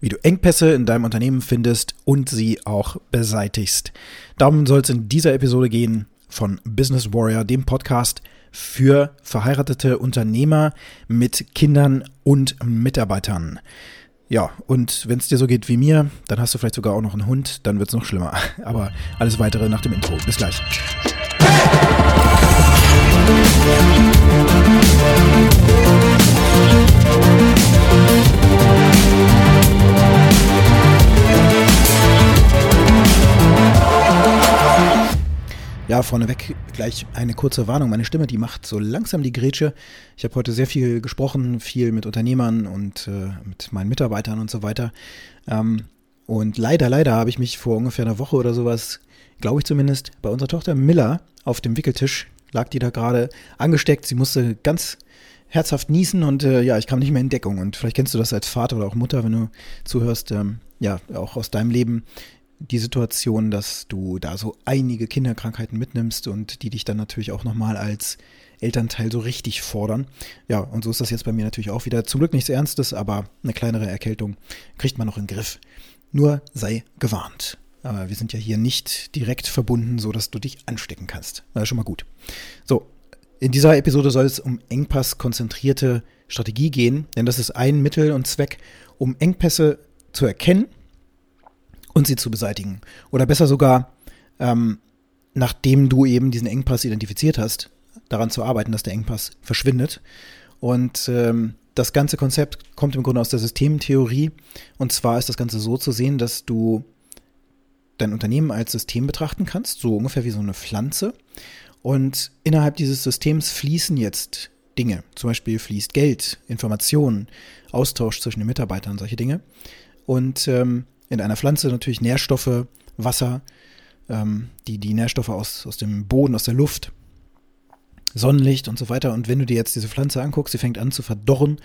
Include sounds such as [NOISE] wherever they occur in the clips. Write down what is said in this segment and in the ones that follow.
wie du Engpässe in deinem Unternehmen findest und sie auch beseitigst. Darum soll es in dieser Episode gehen von Business Warrior, dem Podcast für verheiratete Unternehmer mit Kindern und Mitarbeitern. Ja, und wenn es dir so geht wie mir, dann hast du vielleicht sogar auch noch einen Hund, dann wird es noch schlimmer. [LAUGHS] Aber alles weitere nach dem Intro. Bis gleich. Ja, vorneweg gleich eine kurze Warnung. Meine Stimme, die macht so langsam die Grätsche. Ich habe heute sehr viel gesprochen, viel mit Unternehmern und äh, mit meinen Mitarbeitern und so weiter. Ähm, und leider, leider habe ich mich vor ungefähr einer Woche oder sowas, glaube ich zumindest, bei unserer Tochter Miller auf dem Wickeltisch, lag die da gerade angesteckt. Sie musste ganz herzhaft niesen und äh, ja, ich kam nicht mehr in Deckung. Und vielleicht kennst du das als Vater oder auch Mutter, wenn du zuhörst, ähm, ja, auch aus deinem Leben die Situation, dass du da so einige Kinderkrankheiten mitnimmst und die dich dann natürlich auch nochmal als Elternteil so richtig fordern. Ja, und so ist das jetzt bei mir natürlich auch wieder. Zum Glück nichts Ernstes, aber eine kleinere Erkältung kriegt man noch in den Griff. Nur sei gewarnt. Aber wir sind ja hier nicht direkt verbunden, so dass du dich anstecken kannst. Ist schon mal gut. So, in dieser Episode soll es um Engpass-konzentrierte Strategie gehen, denn das ist ein Mittel und Zweck, um Engpässe zu erkennen und sie zu beseitigen. Oder besser sogar, ähm, nachdem du eben diesen Engpass identifiziert hast, daran zu arbeiten, dass der Engpass verschwindet. Und ähm, das ganze Konzept kommt im Grunde aus der Systemtheorie. Und zwar ist das Ganze so zu sehen, dass du dein Unternehmen als System betrachten kannst, so ungefähr wie so eine Pflanze. Und innerhalb dieses Systems fließen jetzt Dinge. Zum Beispiel fließt Geld, Informationen, Austausch zwischen den Mitarbeitern, solche Dinge. Und ähm, in einer Pflanze natürlich Nährstoffe, Wasser, ähm, die, die Nährstoffe aus, aus dem Boden, aus der Luft, Sonnenlicht und so weiter. Und wenn du dir jetzt diese Pflanze anguckst, sie fängt an zu verdorren,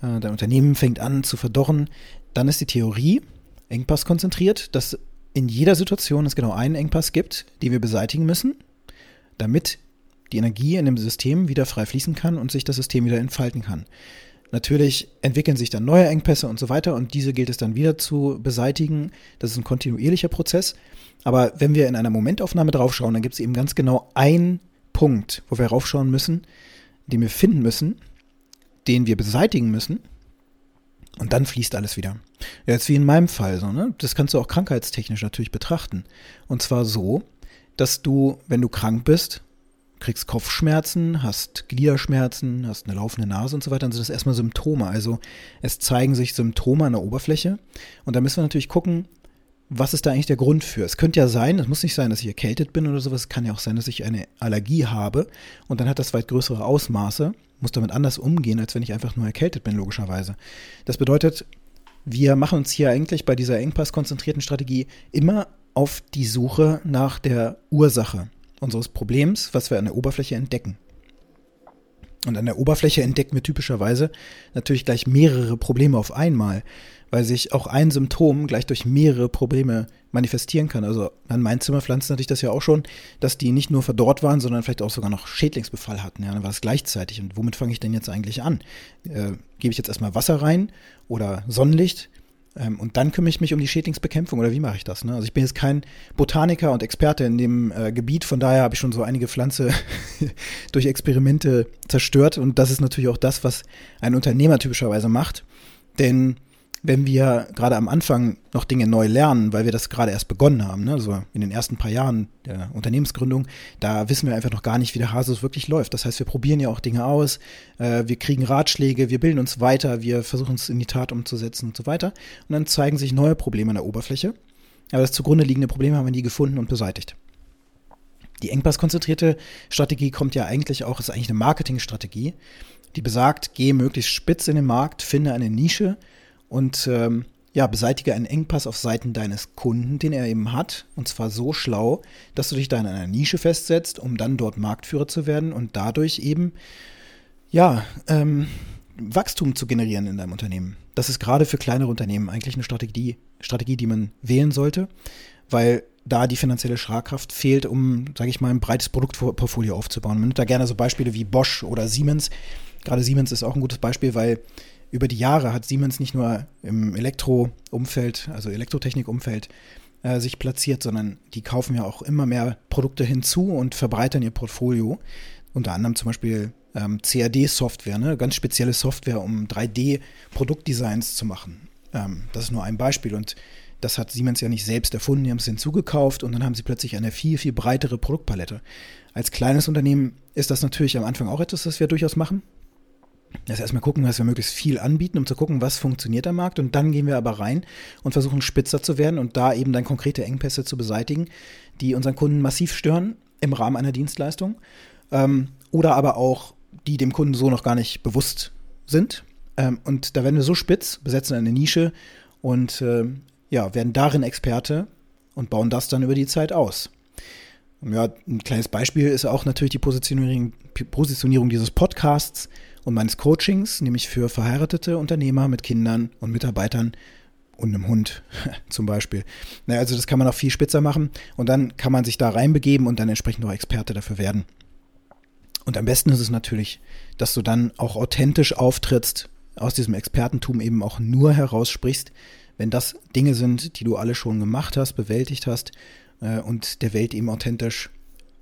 äh, dein Unternehmen fängt an zu verdorren, dann ist die Theorie Engpass konzentriert, dass in jeder Situation es genau einen Engpass gibt, den wir beseitigen müssen, damit die Energie in dem System wieder frei fließen kann und sich das System wieder entfalten kann. Natürlich entwickeln sich dann neue Engpässe und so weiter und diese gilt es dann wieder zu beseitigen. Das ist ein kontinuierlicher Prozess. Aber wenn wir in einer Momentaufnahme draufschauen, dann gibt es eben ganz genau einen Punkt, wo wir raufschauen müssen, den wir finden müssen, den wir beseitigen müssen und dann fließt alles wieder. Jetzt wie in meinem Fall so, ne? Das kannst du auch krankheitstechnisch natürlich betrachten. Und zwar so, dass du, wenn du krank bist, kriegst Kopfschmerzen, hast Gliederschmerzen, hast eine laufende Nase und so weiter, dann sind das erstmal Symptome. Also es zeigen sich Symptome an der Oberfläche. Und da müssen wir natürlich gucken, was ist da eigentlich der Grund für? Es könnte ja sein, es muss nicht sein, dass ich erkältet bin oder sowas, es kann ja auch sein, dass ich eine Allergie habe und dann hat das weit größere Ausmaße, muss damit anders umgehen, als wenn ich einfach nur erkältet bin, logischerweise. Das bedeutet, wir machen uns hier eigentlich bei dieser engpasskonzentrierten Strategie immer auf die Suche nach der Ursache unseres Problems, was wir an der Oberfläche entdecken. Und an der Oberfläche entdecken wir typischerweise natürlich gleich mehrere Probleme auf einmal, weil sich auch ein Symptom gleich durch mehrere Probleme manifestieren kann. Also an meinen Zimmerpflanzen hatte ich das ja auch schon, dass die nicht nur verdorrt waren, sondern vielleicht auch sogar noch Schädlingsbefall hatten. Ja, dann war es gleichzeitig. Und womit fange ich denn jetzt eigentlich an? Äh, Gebe ich jetzt erstmal Wasser rein oder Sonnenlicht? Ähm, und dann kümmere ich mich um die Schädlingsbekämpfung oder wie mache ich das? Ne? Also ich bin jetzt kein Botaniker und Experte in dem äh, Gebiet, von daher habe ich schon so einige Pflanze [LAUGHS] durch Experimente zerstört und das ist natürlich auch das, was ein Unternehmer typischerweise macht. Denn wenn wir gerade am Anfang noch Dinge neu lernen, weil wir das gerade erst begonnen haben, ne, also in den ersten paar Jahren der Unternehmensgründung, da wissen wir einfach noch gar nicht, wie der Hase wirklich läuft. Das heißt, wir probieren ja auch Dinge aus, äh, wir kriegen Ratschläge, wir bilden uns weiter, wir versuchen es in die Tat umzusetzen und so weiter. Und dann zeigen sich neue Probleme an der Oberfläche. Aber das zugrunde liegende Problem haben wir nie gefunden und beseitigt. Die engpasskonzentrierte Strategie kommt ja eigentlich auch, ist eigentlich eine Marketingstrategie, die besagt, gehe möglichst spitz in den Markt, finde eine Nische, und ähm, ja, beseitige einen Engpass auf Seiten deines Kunden, den er eben hat. Und zwar so schlau, dass du dich da in einer Nische festsetzt, um dann dort Marktführer zu werden und dadurch eben, ja, ähm, Wachstum zu generieren in deinem Unternehmen. Das ist gerade für kleinere Unternehmen eigentlich eine Strategie, Strategie, die man wählen sollte, weil da die finanzielle Schlagkraft fehlt, um, sage ich mal, ein breites Produktportfolio aufzubauen. Man nimmt da gerne so Beispiele wie Bosch oder Siemens. Gerade Siemens ist auch ein gutes Beispiel, weil über die Jahre hat Siemens nicht nur im Elektroumfeld, also Elektrotechnikumfeld, äh, sich platziert, sondern die kaufen ja auch immer mehr Produkte hinzu und verbreitern ihr Portfolio. Unter anderem zum Beispiel ähm, CAD-Software, ne? ganz spezielle Software, um 3D-Produktdesigns zu machen. Ähm, das ist nur ein Beispiel und das hat Siemens ja nicht selbst erfunden, die haben es hinzugekauft und dann haben sie plötzlich eine viel, viel breitere Produktpalette. Als kleines Unternehmen ist das natürlich am Anfang auch etwas, das wir durchaus machen. Das erstmal gucken, dass wir möglichst viel anbieten, um zu gucken, was funktioniert am Markt. Und dann gehen wir aber rein und versuchen spitzer zu werden und da eben dann konkrete Engpässe zu beseitigen, die unseren Kunden massiv stören im Rahmen einer Dienstleistung. Ähm, oder aber auch, die dem Kunden so noch gar nicht bewusst sind. Ähm, und da werden wir so spitz, besetzen eine Nische und äh, ja, werden darin Experte und bauen das dann über die Zeit aus. Ja, ein kleines Beispiel ist auch natürlich die Positionierung, Positionierung dieses Podcasts und meines Coachings, nämlich für verheiratete Unternehmer mit Kindern und Mitarbeitern und einem Hund [LAUGHS] zum Beispiel. Naja, also das kann man auch viel spitzer machen und dann kann man sich da reinbegeben und dann entsprechend auch Experte dafür werden. Und am besten ist es natürlich, dass du dann auch authentisch auftrittst, aus diesem Expertentum eben auch nur heraussprichst, wenn das Dinge sind, die du alle schon gemacht hast, bewältigt hast äh, und der Welt eben authentisch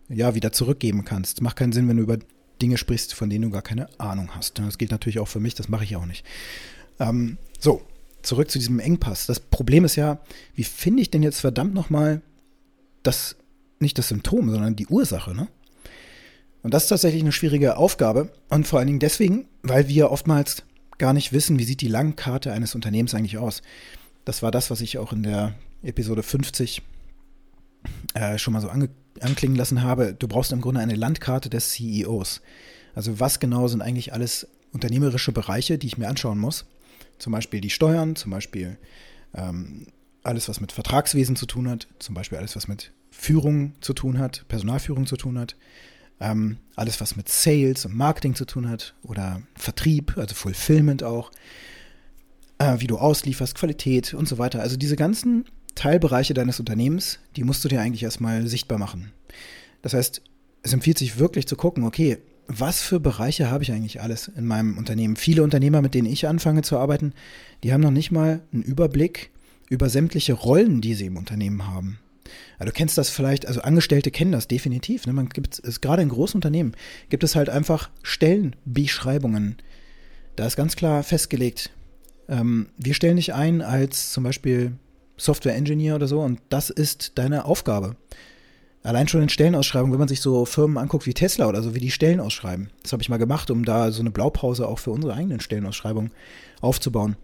ja wieder zurückgeben kannst. Macht keinen Sinn, wenn du über Dinge sprichst, von denen du gar keine Ahnung hast. Das gilt natürlich auch für mich, das mache ich auch nicht. Ähm, so, zurück zu diesem Engpass. Das Problem ist ja, wie finde ich denn jetzt verdammt nochmal das, nicht das Symptom, sondern die Ursache, ne? Und das ist tatsächlich eine schwierige Aufgabe und vor allen Dingen deswegen, weil wir oftmals gar nicht wissen, wie sieht die Langkarte eines Unternehmens eigentlich aus. Das war das, was ich auch in der Episode 50 äh, schon mal so ange anklingen lassen habe. Du brauchst im Grunde eine Landkarte des CEOs. Also was genau sind eigentlich alles unternehmerische Bereiche, die ich mir anschauen muss. Zum Beispiel die Steuern, zum Beispiel ähm, alles, was mit Vertragswesen zu tun hat, zum Beispiel alles, was mit Führung zu tun hat, Personalführung zu tun hat, ähm, alles, was mit Sales und Marketing zu tun hat oder Vertrieb, also Fulfillment auch, äh, wie du auslieferst, Qualität und so weiter. Also diese ganzen Teilbereiche deines Unternehmens, die musst du dir eigentlich erstmal sichtbar machen. Das heißt, es empfiehlt sich wirklich zu gucken, okay, was für Bereiche habe ich eigentlich alles in meinem Unternehmen? Viele Unternehmer, mit denen ich anfange zu arbeiten, die haben noch nicht mal einen Überblick über sämtliche Rollen, die sie im Unternehmen haben. Ja, du kennst das vielleicht, also Angestellte kennen das definitiv. Ne? Man gibt es gerade in großen Unternehmen gibt es halt einfach Stellenbeschreibungen. Da ist ganz klar festgelegt, ähm, wir stellen dich ein als zum Beispiel Software Engineer oder so und das ist deine Aufgabe. Allein schon in Stellenausschreibungen, wenn man sich so Firmen anguckt wie Tesla oder so, wie die Stellen ausschreiben. Das habe ich mal gemacht, um da so eine Blaupause auch für unsere eigenen Stellenausschreibungen aufzubauen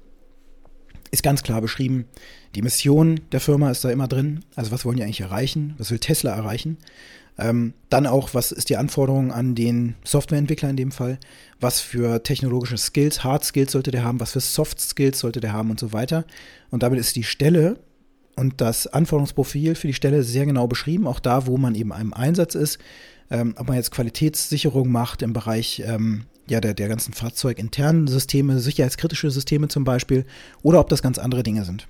ist ganz klar beschrieben. Die Mission der Firma ist da immer drin. Also was wollen die eigentlich erreichen? Was will Tesla erreichen? Ähm, dann auch, was ist die Anforderung an den Softwareentwickler in dem Fall? Was für technologische Skills, Hard Skills sollte der haben? Was für Soft Skills sollte der haben und so weiter? Und damit ist die Stelle und das Anforderungsprofil für die Stelle sehr genau beschrieben. Auch da, wo man eben einem Einsatz ist. Ähm, ob man jetzt Qualitätssicherung macht im Bereich ähm, ja, der, der ganzen fahrzeuginternen Systeme, sicherheitskritische Systeme zum Beispiel, oder ob das ganz andere Dinge sind.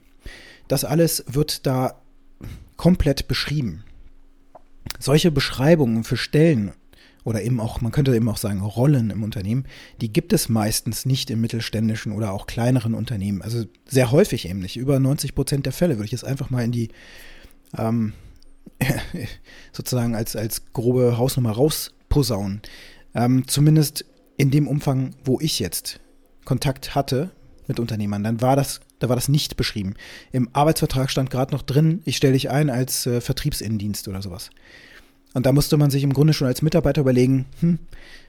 Das alles wird da komplett beschrieben. Solche Beschreibungen für Stellen oder eben auch, man könnte eben auch sagen, Rollen im Unternehmen, die gibt es meistens nicht in mittelständischen oder auch kleineren Unternehmen. Also sehr häufig eben nicht. Über 90 Prozent der Fälle würde ich jetzt einfach mal in die, ähm, [LAUGHS] sozusagen als, als grobe Hausnummer rausposaunen. Ähm, zumindest in dem Umfang, wo ich jetzt Kontakt hatte mit Unternehmern, dann war das, da war das nicht beschrieben. Im Arbeitsvertrag stand gerade noch drin, ich stelle dich ein als äh, Vertriebsinnendienst oder sowas. Und da musste man sich im Grunde schon als Mitarbeiter überlegen, hm,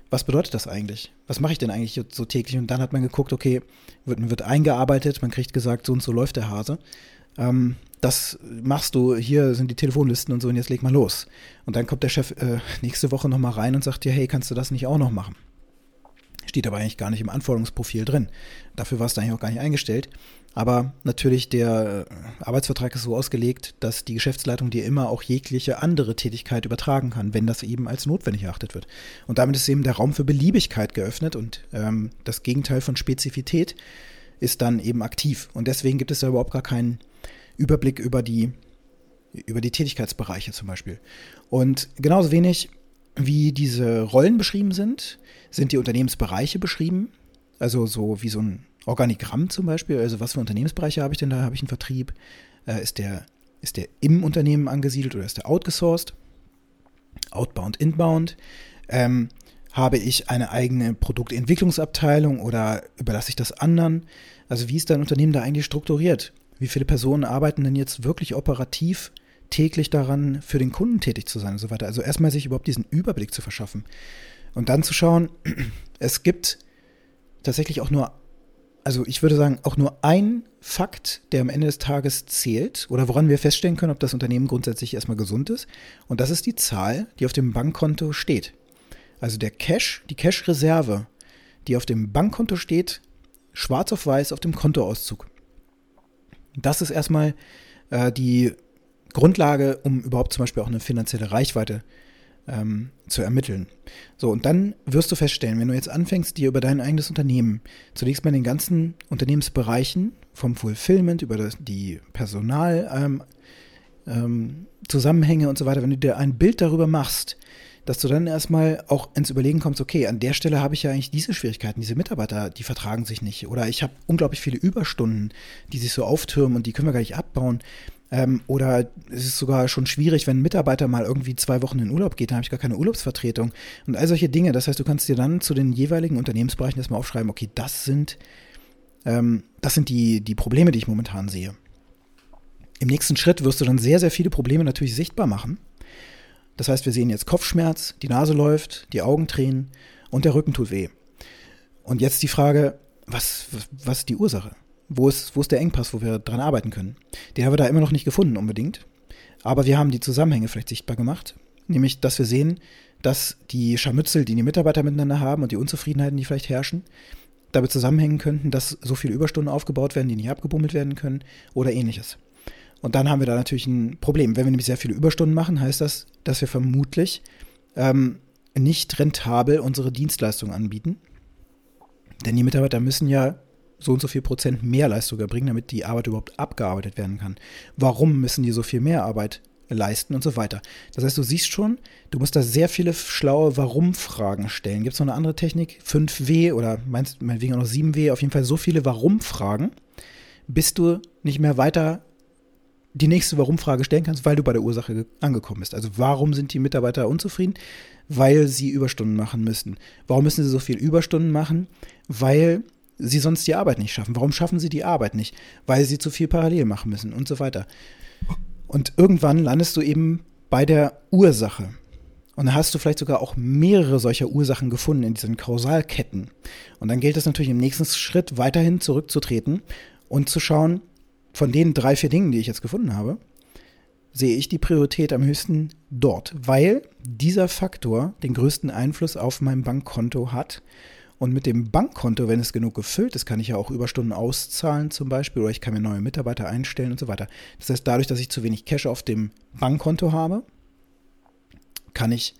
was bedeutet das eigentlich? Was mache ich denn eigentlich so täglich? Und dann hat man geguckt, okay, wird, wird eingearbeitet, man kriegt gesagt, so und so läuft der Hase. Ähm, das machst du, hier sind die Telefonlisten und so und jetzt leg mal los. Und dann kommt der Chef äh, nächste Woche nochmal rein und sagt dir, hey, kannst du das nicht auch noch machen? Steht aber eigentlich gar nicht im Anforderungsprofil drin. Dafür war es da eigentlich auch gar nicht eingestellt. Aber natürlich, der äh, Arbeitsvertrag ist so ausgelegt, dass die Geschäftsleitung dir immer auch jegliche andere Tätigkeit übertragen kann, wenn das eben als notwendig erachtet wird. Und damit ist eben der Raum für Beliebigkeit geöffnet und ähm, das Gegenteil von Spezifität ist dann eben aktiv. Und deswegen gibt es da überhaupt gar keinen Überblick über die, über die Tätigkeitsbereiche zum Beispiel. Und genauso wenig wie diese Rollen beschrieben sind, sind die Unternehmensbereiche beschrieben. Also so wie so ein Organigramm zum Beispiel, also was für Unternehmensbereiche habe ich denn da? Habe ich einen Vertrieb? Äh, ist, der, ist der im Unternehmen angesiedelt oder ist der outgesourced? Outbound, Inbound? Ähm, habe ich eine eigene Produktentwicklungsabteilung oder überlasse ich das anderen? Also wie ist dein Unternehmen da eigentlich strukturiert? Wie viele Personen arbeiten denn jetzt wirklich operativ täglich daran, für den Kunden tätig zu sein und so weiter? Also erstmal sich überhaupt diesen Überblick zu verschaffen und dann zu schauen, [CLEARS THROAT] es gibt tatsächlich auch nur, also ich würde sagen, auch nur ein Fakt, der am Ende des Tages zählt oder woran wir feststellen können, ob das Unternehmen grundsätzlich erstmal gesund ist. Und das ist die Zahl, die auf dem Bankkonto steht. Also der Cash, die Cash-Reserve, die auf dem Bankkonto steht, schwarz auf weiß auf dem Kontoauszug. Das ist erstmal äh, die Grundlage, um überhaupt zum Beispiel auch eine finanzielle Reichweite ähm, zu ermitteln. So, und dann wirst du feststellen, wenn du jetzt anfängst, dir über dein eigenes Unternehmen, zunächst mal in den ganzen Unternehmensbereichen, vom Fulfillment über das, die Personal, ähm, ähm, Zusammenhänge und so weiter, wenn du dir ein Bild darüber machst, dass du dann erstmal auch ins Überlegen kommst, okay, an der Stelle habe ich ja eigentlich diese Schwierigkeiten, diese Mitarbeiter, die vertragen sich nicht. Oder ich habe unglaublich viele Überstunden, die sich so auftürmen und die können wir gar nicht abbauen. Ähm, oder es ist sogar schon schwierig, wenn ein Mitarbeiter mal irgendwie zwei Wochen in Urlaub geht, dann habe ich gar keine Urlaubsvertretung. Und all solche Dinge. Das heißt, du kannst dir dann zu den jeweiligen Unternehmensbereichen erstmal aufschreiben, okay, das sind, ähm, das sind die, die Probleme, die ich momentan sehe. Im nächsten Schritt wirst du dann sehr, sehr viele Probleme natürlich sichtbar machen. Das heißt, wir sehen jetzt Kopfschmerz, die Nase läuft, die Augen tränen und der Rücken tut weh. Und jetzt die Frage, was, was ist die Ursache? Wo ist, wo ist der Engpass, wo wir dran arbeiten können? Den haben wir da immer noch nicht gefunden unbedingt. Aber wir haben die Zusammenhänge vielleicht sichtbar gemacht. Nämlich, dass wir sehen, dass die Scharmützel, die die Mitarbeiter miteinander haben und die Unzufriedenheiten, die vielleicht herrschen, damit zusammenhängen könnten, dass so viele Überstunden aufgebaut werden, die nicht abgebummelt werden können oder ähnliches. Und dann haben wir da natürlich ein Problem. Wenn wir nämlich sehr viele Überstunden machen, heißt das, dass wir vermutlich ähm, nicht rentabel unsere Dienstleistungen anbieten. Denn die Mitarbeiter müssen ja so und so viel Prozent mehr Leistung erbringen, damit die Arbeit überhaupt abgearbeitet werden kann. Warum müssen die so viel mehr Arbeit leisten und so weiter. Das heißt, du siehst schon, du musst da sehr viele schlaue Warum-Fragen stellen. Gibt es noch eine andere Technik? 5W oder meinst meinetwegen auch noch 7W? Auf jeden Fall so viele Warum-Fragen, bis du nicht mehr weiter die nächste Warum-Frage stellen kannst, weil du bei der Ursache angekommen bist. Also warum sind die Mitarbeiter unzufrieden? Weil sie Überstunden machen müssen. Warum müssen sie so viel Überstunden machen? Weil sie sonst die Arbeit nicht schaffen. Warum schaffen sie die Arbeit nicht? Weil sie zu viel parallel machen müssen und so weiter. Und irgendwann landest du eben bei der Ursache. Und dann hast du vielleicht sogar auch mehrere solcher Ursachen gefunden in diesen Kausalketten. Und dann gilt es natürlich im nächsten Schritt weiterhin zurückzutreten und zu schauen, von den drei, vier Dingen, die ich jetzt gefunden habe, sehe ich die Priorität am höchsten dort, weil dieser Faktor den größten Einfluss auf mein Bankkonto hat. Und mit dem Bankkonto, wenn es genug gefüllt ist, kann ich ja auch Überstunden auszahlen zum Beispiel oder ich kann mir neue Mitarbeiter einstellen und so weiter. Das heißt, dadurch, dass ich zu wenig Cash auf dem Bankkonto habe, kann ich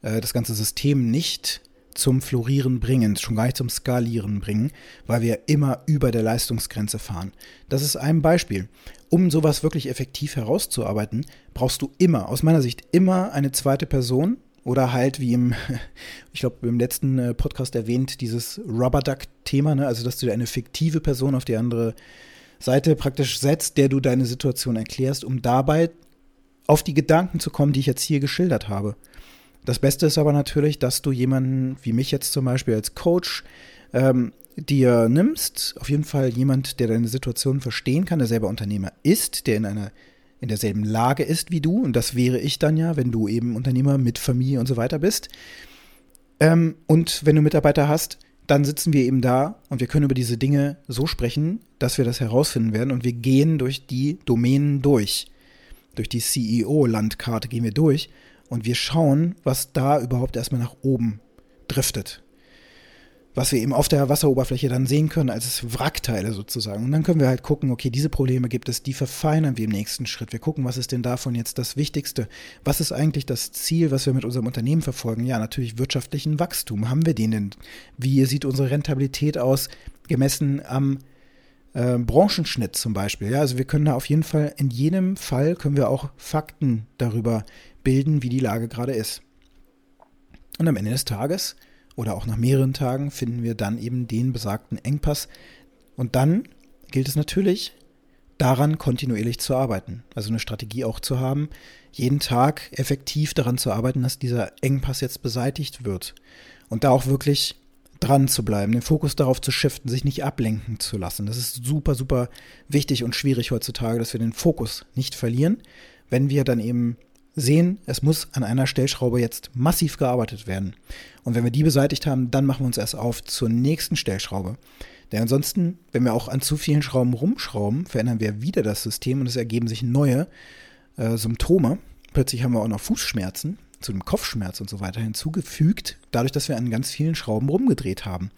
äh, das ganze System nicht zum Florieren bringen, schon gar nicht zum Skalieren bringen, weil wir immer über der Leistungsgrenze fahren. Das ist ein Beispiel. Um sowas wirklich effektiv herauszuarbeiten, brauchst du immer, aus meiner Sicht, immer eine zweite Person oder halt wie im, [LAUGHS] ich glaube, im letzten äh, Podcast erwähnt, dieses Rubber Duck-Thema, ne? also dass du eine fiktive Person auf die andere Seite praktisch setzt, der du deine Situation erklärst, um dabei auf die Gedanken zu kommen, die ich jetzt hier geschildert habe. Das Beste ist aber natürlich, dass du jemanden wie mich jetzt zum Beispiel als Coach ähm, dir nimmst. Auf jeden Fall jemand, der deine Situation verstehen kann, der selber Unternehmer ist, der in einer in derselben Lage ist wie du. Und das wäre ich dann ja, wenn du eben Unternehmer mit Familie und so weiter bist. Ähm, und wenn du Mitarbeiter hast, dann sitzen wir eben da und wir können über diese Dinge so sprechen, dass wir das herausfinden werden. Und wir gehen durch die Domänen durch. Durch die CEO-Landkarte gehen wir durch und wir schauen, was da überhaupt erstmal nach oben driftet. Was wir eben auf der Wasseroberfläche dann sehen können als Wrackteile sozusagen. Und dann können wir halt gucken, okay, diese Probleme gibt es, die verfeinern wir im nächsten Schritt. Wir gucken, was ist denn davon jetzt das Wichtigste? Was ist eigentlich das Ziel, was wir mit unserem Unternehmen verfolgen? Ja, natürlich wirtschaftlichen Wachstum. Haben wir den denn? Wie sieht unsere Rentabilität aus, gemessen am äh, Branchenschnitt zum Beispiel? Ja, also wir können da auf jeden Fall, in jedem Fall können wir auch Fakten darüber bilden, wie die Lage gerade ist. Und am Ende des Tages oder auch nach mehreren Tagen finden wir dann eben den besagten Engpass Und dann gilt es natürlich, daran kontinuierlich zu arbeiten. Also eine Strategie auch zu haben, jeden Tag effektiv daran zu arbeiten, dass dieser Engpass jetzt beseitigt wird. Und da auch wirklich dran zu bleiben, den Fokus darauf zu shiften, sich nicht ablenken zu lassen. Das ist super, super wichtig und schwierig heutzutage, dass wir den Fokus nicht verlieren, wenn wir dann eben sehen, es muss an einer Stellschraube jetzt massiv gearbeitet werden. Und wenn wir die beseitigt haben, dann machen wir uns erst auf zur nächsten Stellschraube. Denn ansonsten, wenn wir auch an zu vielen Schrauben rumschrauben, verändern wir wieder das System und es ergeben sich neue äh, Symptome. Plötzlich haben wir auch noch Fußschmerzen, zu dem Kopfschmerz und so weiter hinzugefügt, dadurch, dass wir an ganz vielen Schrauben rumgedreht haben.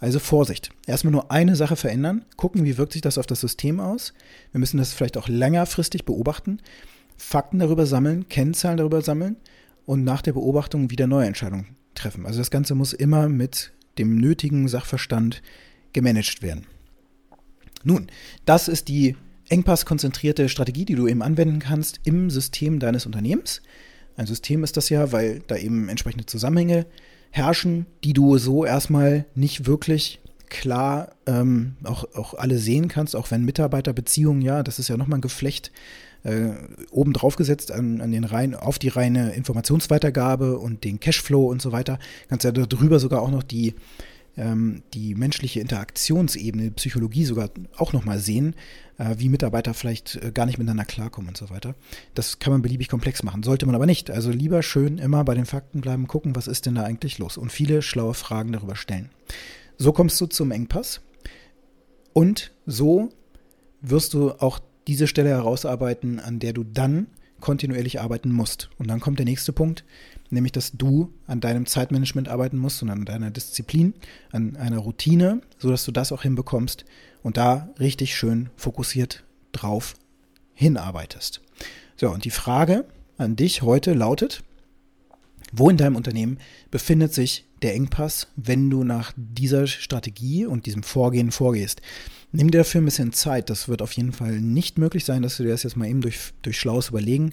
Also Vorsicht. Erstmal nur eine Sache verändern, gucken, wie wirkt sich das auf das System aus. Wir müssen das vielleicht auch längerfristig beobachten, Fakten darüber sammeln, Kennzahlen darüber sammeln und nach der Beobachtung wieder neue Entscheidungen treffen. Also das Ganze muss immer mit dem nötigen Sachverstand gemanagt werden. Nun, das ist die engpasskonzentrierte Strategie, die du eben anwenden kannst im System deines Unternehmens. Ein System ist das ja, weil da eben entsprechende Zusammenhänge herrschen, die du so erstmal nicht wirklich klar ähm, auch, auch alle sehen kannst, auch wenn Mitarbeiterbeziehungen, ja, das ist ja nochmal ein Geflecht äh, oben drauf gesetzt an, an den rein, auf die reine Informationsweitergabe und den Cashflow und so weiter. Kannst ja darüber sogar auch noch die, ähm, die menschliche Interaktionsebene, Psychologie sogar auch nochmal sehen, äh, wie Mitarbeiter vielleicht äh, gar nicht miteinander klarkommen und so weiter. Das kann man beliebig komplex machen, sollte man aber nicht. Also lieber schön immer bei den Fakten bleiben, gucken, was ist denn da eigentlich los und viele schlaue Fragen darüber stellen. So kommst du zum Engpass und so wirst du auch diese Stelle herausarbeiten, an der du dann kontinuierlich arbeiten musst. Und dann kommt der nächste Punkt, nämlich dass du an deinem Zeitmanagement arbeiten musst und an deiner Disziplin, an einer Routine, sodass du das auch hinbekommst und da richtig schön fokussiert drauf hinarbeitest. So, und die Frage an dich heute lautet, wo in deinem Unternehmen befindet sich der Engpass, wenn du nach dieser Strategie und diesem Vorgehen vorgehst? Nimm dir dafür ein bisschen Zeit. Das wird auf jeden Fall nicht möglich sein, dass du dir das jetzt mal eben durch, durch schlaues Überlegen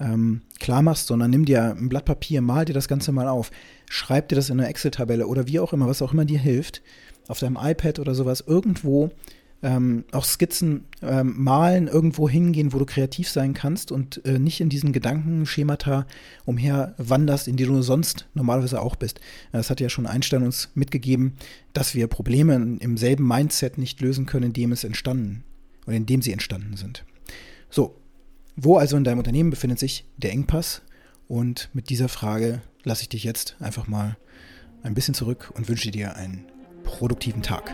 ähm, klar machst, sondern nimm dir ein Blatt Papier, mal dir das Ganze mal auf, schreib dir das in eine Excel-Tabelle oder wie auch immer, was auch immer dir hilft, auf deinem iPad oder sowas irgendwo ähm, auch Skizzen ähm, malen, irgendwo hingehen, wo du kreativ sein kannst und äh, nicht in diesen Gedankenschemata umher wanderst, in die du sonst normalerweise auch bist. Das hat ja schon Einstein uns mitgegeben, dass wir Probleme im selben Mindset nicht lösen können, in dem es entstanden oder in dem sie entstanden sind. So, wo also in deinem Unternehmen befindet sich der Engpass? Und mit dieser Frage lasse ich dich jetzt einfach mal ein bisschen zurück und wünsche dir einen produktiven Tag.